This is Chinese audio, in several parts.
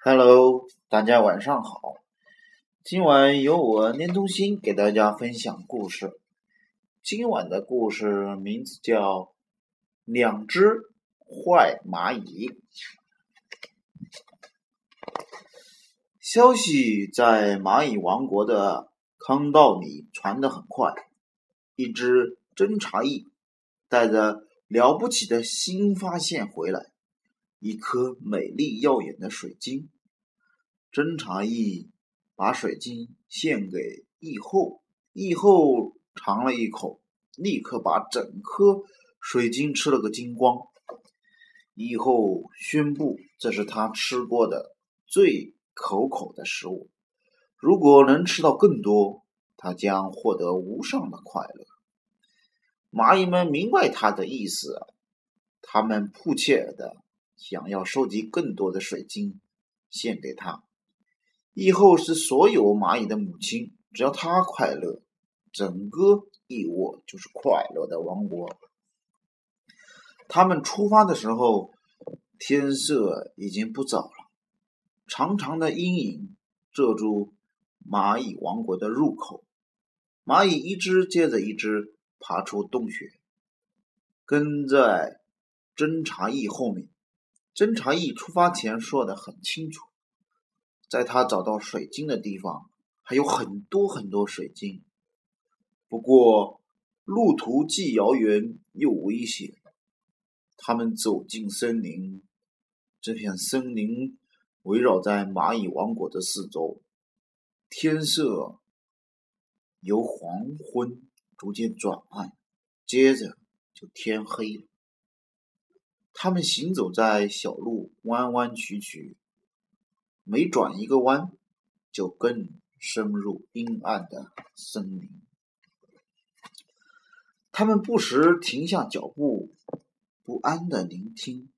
Hello，大家晚上好。今晚由我念中心给大家分享故事。今晚的故事名字叫《两只坏蚂蚁》。消息在蚂蚁王国的坑道里传得很快。一只侦察蚁带着了不起的新发现回来。一颗美丽耀眼的水晶，侦察蚁把水晶献给翼后，翼后尝了一口，立刻把整颗水晶吃了个精光。蚁后宣布，这是他吃过的最可口的食物，如果能吃到更多，他将获得无上的快乐。蚂蚁们明白他的意思，他们迫切的。想要收集更多的水晶，献给他。以后是所有蚂蚁的母亲，只要它快乐，整个蚁窝就是快乐的王国。他们出发的时候，天色已经不早了，长长的阴影遮住蚂蚁王国的入口。蚂蚁一只接着一只爬出洞穴，跟在侦察蚁后面。侦察一出发前说的很清楚，在他找到水晶的地方还有很多很多水晶。不过路途既遥远又危险。他们走进森林，这片森林围绕在蚂蚁王国的四周。天色由黄昏逐渐转暗，接着就天黑了。他们行走在小路，弯弯曲曲，每转一个弯，就更深入阴暗的森林。他们不时停下脚步，不安的聆听，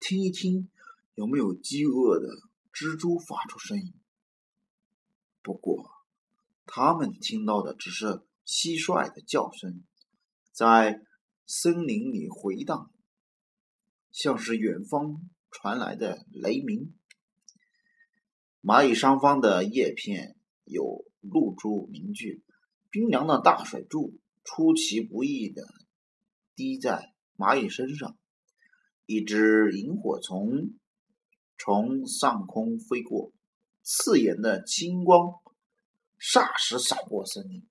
听一听有没有饥饿的蜘蛛发出声音。不过，他们听到的只是蟋蟀的叫声，在森林里回荡。像是远方传来的雷鸣。蚂蚁上方的叶片有露珠凝聚，冰凉的大水柱出其不意的滴在蚂蚁身上。一只萤火虫从上空飞过，刺眼的金光霎时闪过森林。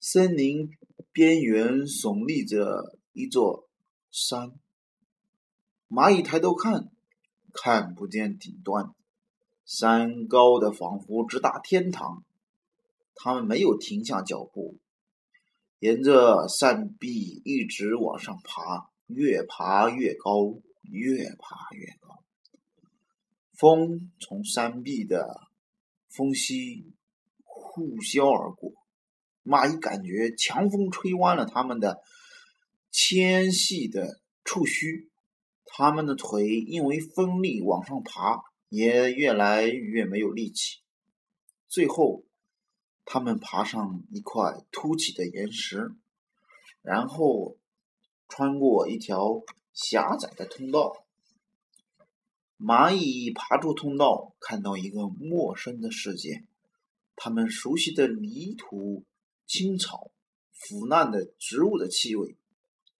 森林。边缘耸立着一座山，蚂蚁抬头看，看不见顶端，山高的仿佛直达天堂。他们没有停下脚步，沿着山壁一直往上爬，越爬越高，越爬越高。风从山壁的缝隙呼啸而过。蚂蚁感觉强风吹弯了它们的纤细的触须，它们的腿因为风力往上爬也越来越没有力气。最后，它们爬上一块凸起的岩石，然后穿过一条狭窄的通道。蚂蚁爬出通道，看到一个陌生的世界，它们熟悉的泥土。青草、腐烂的植物的气味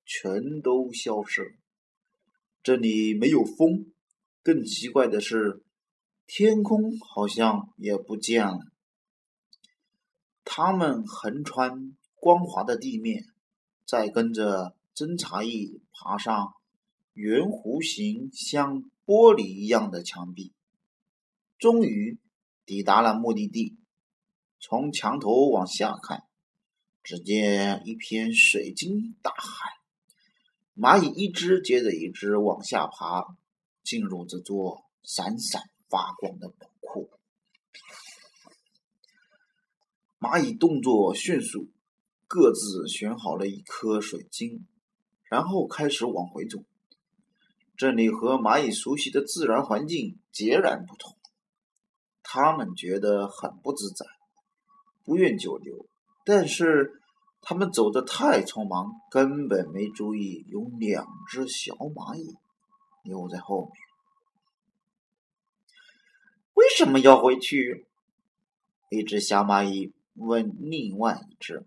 全都消失了。这里没有风，更奇怪的是，天空好像也不见了。他们横穿光滑的地面，再跟着侦察翼爬上圆弧形、像玻璃一样的墙壁，终于抵达了目的地。从墙头往下看。只见一片水晶大海，蚂蚁一只接着一只往下爬，进入这座闪闪发光的宝库。蚂蚁动作迅速，各自选好了一颗水晶，然后开始往回走。这里和蚂蚁熟悉的自然环境截然不同，他们觉得很不自在，不愿久留。但是他们走得太匆忙，根本没注意有两只小蚂蚁留在后面。为什么要回去？一只小蚂蚁问另外一只：“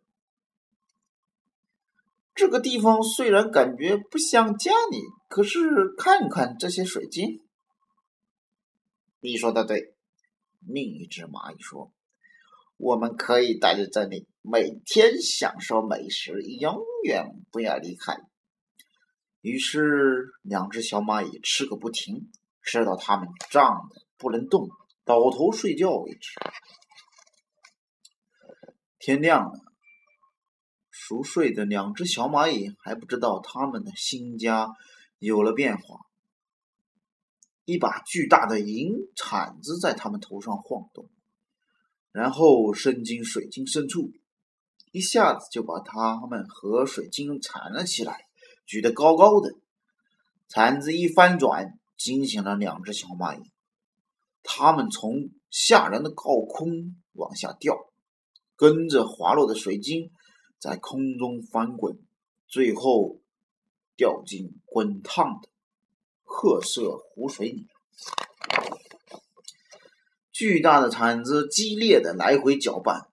这个地方虽然感觉不像家里，可是看看这些水晶。”你说的对，另一只蚂蚁说：“我们可以待在这里，每天享受美食，永远不要离开。”于是，两只小蚂蚁吃个不停，吃到它们胀得不能动，倒头睡觉为止。天亮了，熟睡的两只小蚂蚁还不知道他们的新家有了变化。一把巨大的银铲子在他们头上晃动，然后伸进水晶深处，一下子就把它们和水晶缠了起来，举得高高的。铲子一翻转，惊醒了两只小蚂蚁，它们从吓人的高空往下掉，跟着滑落的水晶在空中翻滚，最后掉进滚烫的。褐色湖水里，巨大的铲子激烈的来回搅拌，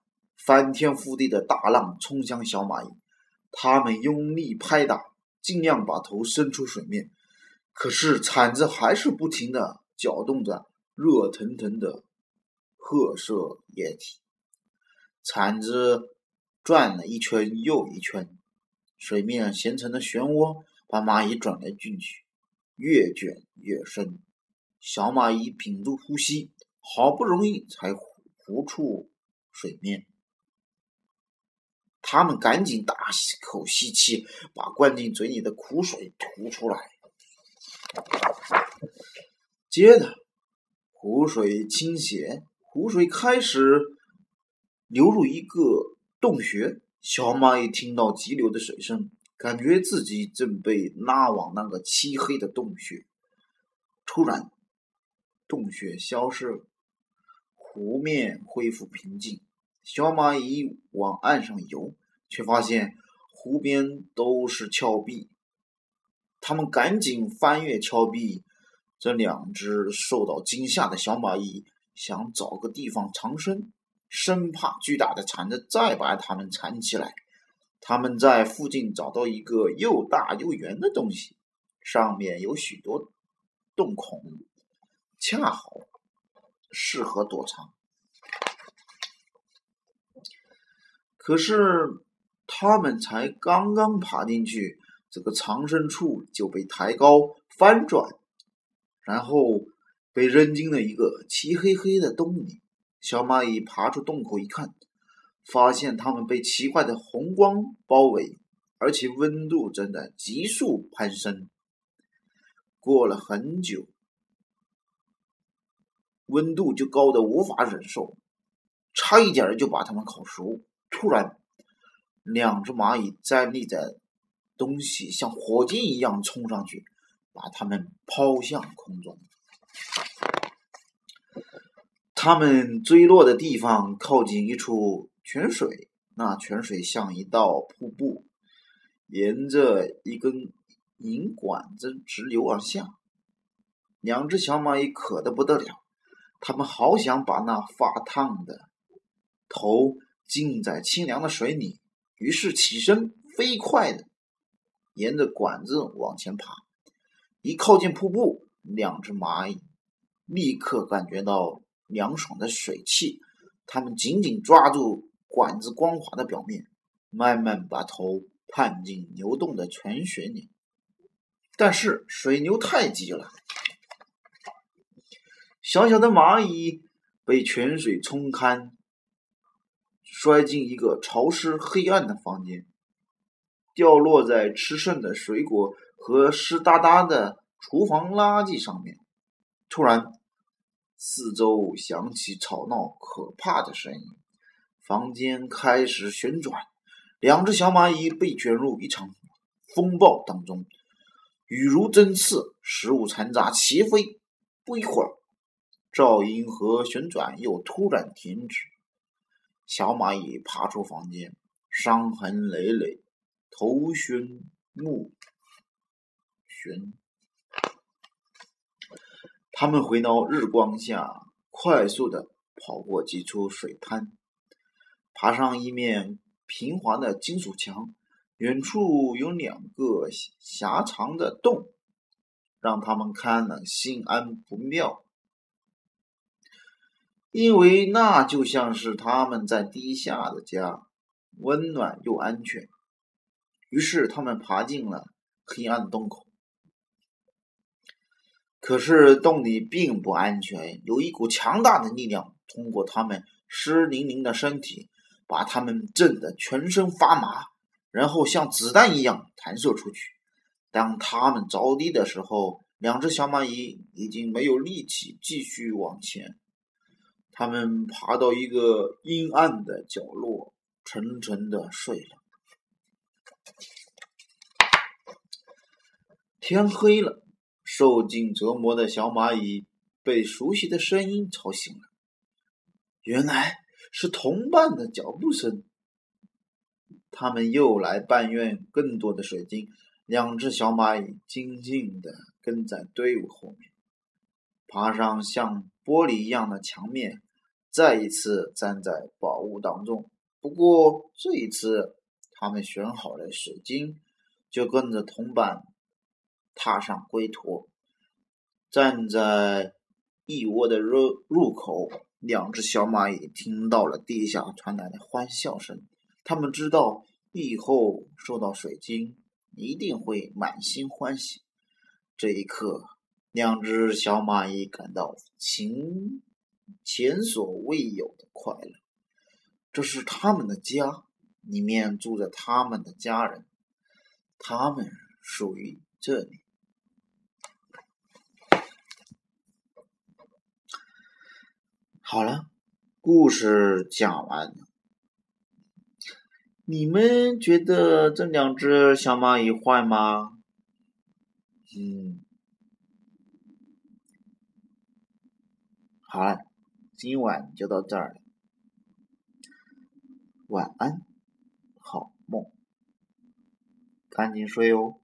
翻天覆地的大浪冲向小蚂蚁，它们用力拍打，尽量把头伸出水面，可是铲子还是不停的搅动着热腾腾的褐色液体。铲子转了一圈又一圈，水面形成的漩涡把蚂蚁转来进去。越卷越深，小蚂蚁屏住呼吸，好不容易才浮出水面。他们赶紧大口吸气，把灌进嘴里的苦水吐出来。接着，湖水倾斜，湖水开始流入一个洞穴。小蚂蚁听到急流的水声。感觉自己正被拉往那个漆黑的洞穴。突然，洞穴消失了，湖面恢复平静。小蚂蚁往岸上游，却发现湖边都是峭壁。他们赶紧翻越峭壁。这两只受到惊吓的小蚂蚁想找个地方藏身，生怕巨大的铲子再把它们缠起来。他们在附近找到一个又大又圆的东西，上面有许多洞孔，恰好适合躲藏。可是他们才刚刚爬进去，这个藏身处就被抬高、翻转，然后被扔进了一个漆黑黑的洞里。小蚂蚁爬出洞口一看。发现它们被奇怪的红光包围，而且温度正在急速攀升。过了很久，温度就高的无法忍受，差一点就把它们烤熟。突然，两只蚂蚁站立在东西像火箭一样冲上去，把它们抛向空中。它们坠落的地方靠近一处。泉水，那泉水像一道瀑布，沿着一根银管子直流而下。两只小蚂蚁渴得不得了，它们好想把那发烫的头浸在清凉的水里，于是起身，飞快的沿着管子往前爬。一靠近瀑布，两只蚂蚁立刻感觉到凉爽的水汽，它们紧紧抓住。管子光滑的表面，慢慢把头探进流动的泉水里，但是水流太急了，小小的蚂蚁被泉水冲干，摔进一个潮湿黑暗的房间，掉落在吃剩的水果和湿哒哒的厨房垃圾上面。突然，四周响起吵闹可怕的声音。房间开始旋转，两只小蚂蚁被卷入一场风暴当中，雨如针刺，食物残渣齐飞。不一会儿，噪音和旋转又突然停止。小蚂蚁爬出房间，伤痕累累，头晕目眩。他们回到日光下，快速的跑过几处水滩，爬上一面平滑的金属墙。远处有两个狭长的洞，让他们看了心安不妙。因为那就像是他们在地下的家，温暖又安全。于是他们爬进了黑暗的洞口。可是洞里并不安全，有一股强大的力量通过他们湿淋淋的身体，把他们震得全身发麻，然后像子弹一样弹射出去。当他们着地的时候，两只小蚂蚁已经没有力气继续往前。他们爬到一个阴暗的角落，沉沉的睡了。天黑了，受尽折磨的小蚂蚁被熟悉的声音吵醒了。原来是同伴的脚步声。他们又来抱怨更多的水晶。两只小蚂蚁静静的跟在队伍后面，爬上像玻璃一样的墙面。再一次站在宝物当中，不过这一次他们选好了水晶，就跟着同伴踏上归途。站在蚁窝的入入口，两只小蚂蚁听到了地下传来的欢笑声。他们知道以后收到水晶一定会满心欢喜。这一刻，两只小蚂蚁感到情。前所未有的快乐，这是他们的家，里面住着他们的家人，他们属于这里。好了，故事讲完了。你们觉得这两只小蚂蚁坏吗？嗯，好了。今晚就到这儿了，晚安，好梦，赶紧睡哦。